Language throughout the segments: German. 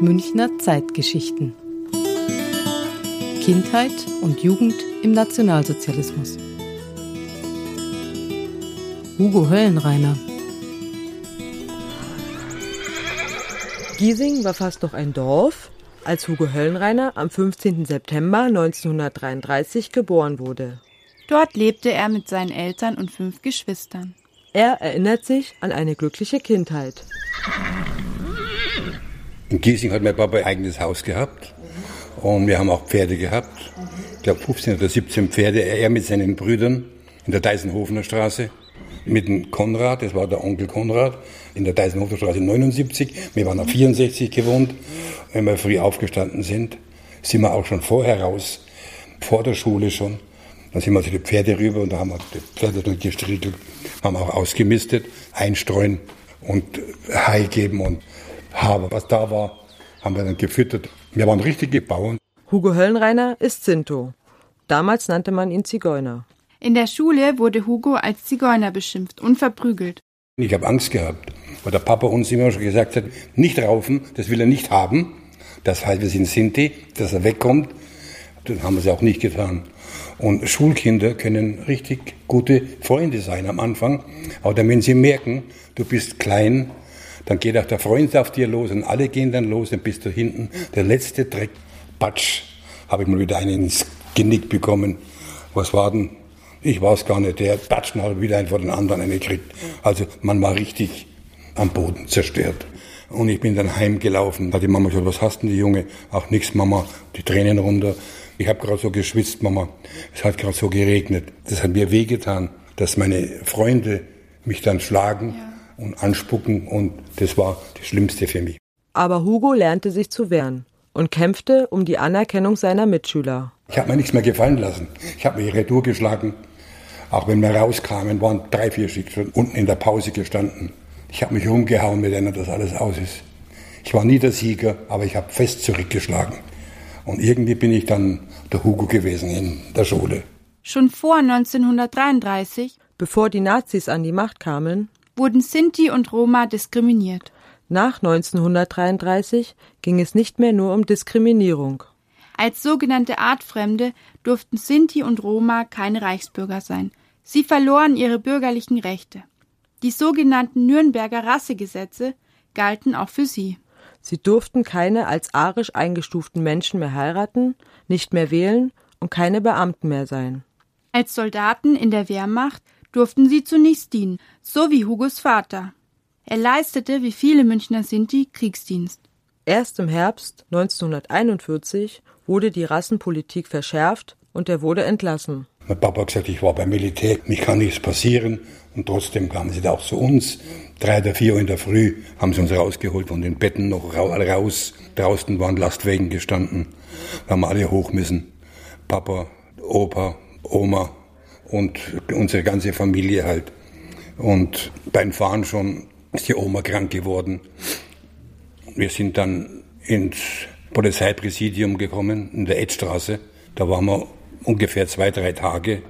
Münchner Zeitgeschichten. Kindheit und Jugend im Nationalsozialismus. Hugo Höllenreiner. Giesing war fast noch ein Dorf, als Hugo Höllenreiner am 15. September 1933 geboren wurde. Dort lebte er mit seinen Eltern und fünf Geschwistern. Er erinnert sich an eine glückliche Kindheit. In Giesing hat mein Papa ein eigenes Haus gehabt und wir haben auch Pferde gehabt. Ich glaube 15 oder 17 Pferde. Er mit seinen Brüdern in der Deisenhofener Straße mit dem Konrad, das war der Onkel Konrad, in der Deisenhofer Straße 79. Wir waren auf 64 gewohnt. Wenn wir früh aufgestanden sind, sind wir auch schon vorher raus, vor der Schule schon. Dann sind wir zu den Pferde rüber und da haben wir die Pferde dann gestriegelt, haben auch ausgemistet, einstreuen und Hai geben und Haber, was da war, haben wir dann gefüttert. Wir waren richtige Bauern. Hugo Höllenreiner ist Sinto. Damals nannte man ihn Zigeuner. In der Schule wurde Hugo als Zigeuner beschimpft und verprügelt. Ich habe Angst gehabt, weil der Papa uns immer schon gesagt hat, nicht raufen, das will er nicht haben. Das heißt, wir sind Sinti, dass er wegkommt. Dann haben wir es auch nicht getan. Und Schulkinder können richtig gute Freunde sein am Anfang. Aber dann, wenn sie merken, du bist klein, dann geht auch der Freund auf dir los und alle gehen dann los, dann bist du hinten der letzte Dreck. Batsch, habe ich mal wieder einen ins Genick bekommen. Was war denn? Ich es gar nicht. Der Batschen hat wieder einen vor den anderen eine gekriegt. Also man war richtig am Boden zerstört. Und ich bin dann heimgelaufen. Da hat die Mama gesagt, was hast denn die Junge? Ach nix, Mama. Die Tränen runter. Ich habe gerade so geschwitzt, Mama. Es hat gerade so geregnet. Das hat mir wehgetan, dass meine Freunde mich dann schlagen ja. Und anspucken. Und das war das Schlimmste für mich. Aber Hugo lernte sich zu wehren und kämpfte um die Anerkennung seiner Mitschüler. Ich habe mir nichts mehr gefallen lassen. Ich habe mich retour geschlagen. Auch wenn wir rauskamen, waren drei, vier Stück schon unten in der Pause gestanden. Ich habe mich rumgehauen, mit denen das alles aus ist. Ich war nie der Sieger, aber ich habe fest zurückgeschlagen. Und irgendwie bin ich dann der Hugo gewesen in der Schule. Schon vor 1933, bevor die Nazis an die Macht kamen, wurden Sinti und Roma diskriminiert. Nach 1933 ging es nicht mehr nur um Diskriminierung. Als sogenannte Artfremde durften Sinti und Roma keine Reichsbürger sein. Sie verloren ihre bürgerlichen Rechte. Die sogenannten Nürnberger Rassegesetze galten auch für sie. Sie durften keine als arisch eingestuften Menschen mehr heiraten, nicht mehr wählen und keine Beamten mehr sein. Als Soldaten in der Wehrmacht durften sie zunächst dienen, so wie Hugos Vater. Er leistete wie viele Münchner Sinti Kriegsdienst. Erst im Herbst 1941 wurde die Rassenpolitik verschärft und er wurde entlassen. Mein Papa hat gesagt, ich war beim Militär, mich kann nichts passieren. Und trotzdem kamen sie da auch zu uns. Drei oder vier Uhr in der Früh haben sie uns rausgeholt von den Betten noch raus. Draußen waren Lastwagen gestanden. Da haben alle hoch müssen. Papa, Opa, Oma und unsere ganze Familie halt. Und beim Fahren schon ist die Oma krank geworden. Wir sind dann ins Polizeipräsidium gekommen, in der Edstraße. Da waren wir ungefähr zwei, drei Tage.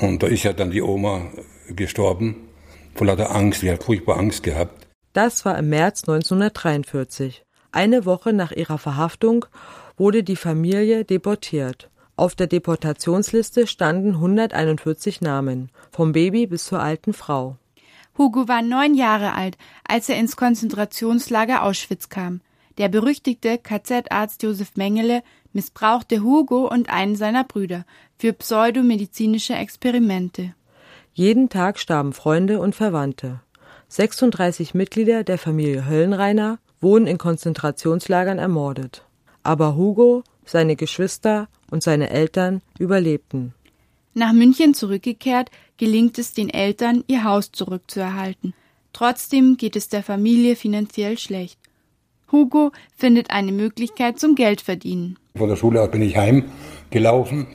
Und da ist ja dann die Oma gestorben, vor lauter Angst. Die hat furchtbar Angst gehabt. Das war im März 1943. Eine Woche nach ihrer Verhaftung wurde die Familie deportiert. Auf der Deportationsliste standen 141 Namen, vom Baby bis zur alten Frau. Hugo war neun Jahre alt, als er ins Konzentrationslager Auschwitz kam. Der berüchtigte KZ-Arzt Josef Mengele missbrauchte Hugo und einen seiner Brüder für pseudomedizinische Experimente. Jeden Tag starben Freunde und Verwandte. 36 Mitglieder der Familie Höllenreiner wurden in Konzentrationslagern ermordet. Aber Hugo, seine Geschwister und seine Eltern überlebten. Nach München zurückgekehrt, gelingt es den Eltern, ihr Haus zurückzuerhalten. Trotzdem geht es der Familie finanziell schlecht. Hugo findet eine Möglichkeit zum Geldverdienen. Vor der Schule bin ich heimgelaufen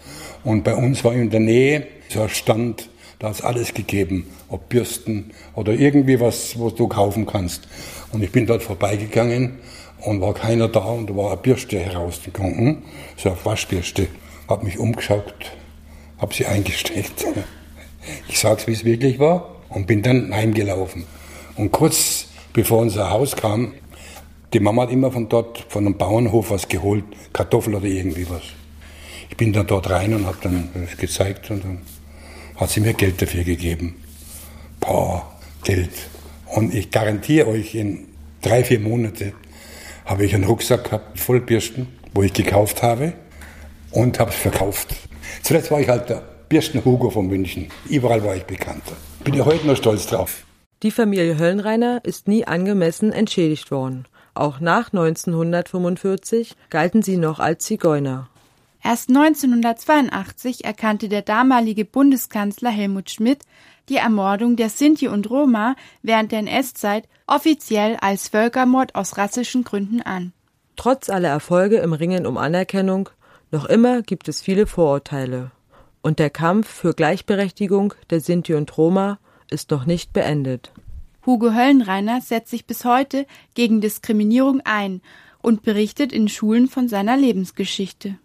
und bei uns war in der Nähe so ein Stand, da ist alles gegeben, ob Bürsten oder irgendwie was, was du kaufen kannst. Und ich bin dort vorbeigegangen und war keiner da und da war eine Bürste herausgekommen, so eine Waschbürste. Hab mich umgeschaut, hab sie eingesteckt. Ich sag's, wie es wirklich war und bin dann heimgelaufen. Und kurz bevor unser Haus kam, Die Mama hat immer von dort, von einem Bauernhof was geholt, Kartoffeln oder irgendwie was. Ich bin dann dort rein und habe dann das gezeigt und dann hat sie mir Geld dafür gegeben. Boah, Geld. Und ich garantiere euch, in drei, vier Monate habe ich einen Rucksack gehabt voll Bürsten, wo ich gekauft habe und habe es verkauft. Zuletzt war ich halt der Birsten Hugo von München. Überall war ich bekannter. Bin ich heute noch stolz drauf. Die Familie Höllenreiner ist nie angemessen entschädigt worden. Auch nach 1945 galten sie noch als Zigeuner. Erst 1982 erkannte der damalige Bundeskanzler Helmut Schmidt die Ermordung der Sinti und Roma während der NS-Zeit offiziell als Völkermord aus rassischen Gründen an. Trotz aller Erfolge im Ringen um Anerkennung, noch immer gibt es viele Vorurteile. Und der Kampf für Gleichberechtigung der Sinti und Roma ist noch nicht beendet. Hugo Höllenreiner setzt sich bis heute gegen Diskriminierung ein und berichtet in Schulen von seiner Lebensgeschichte.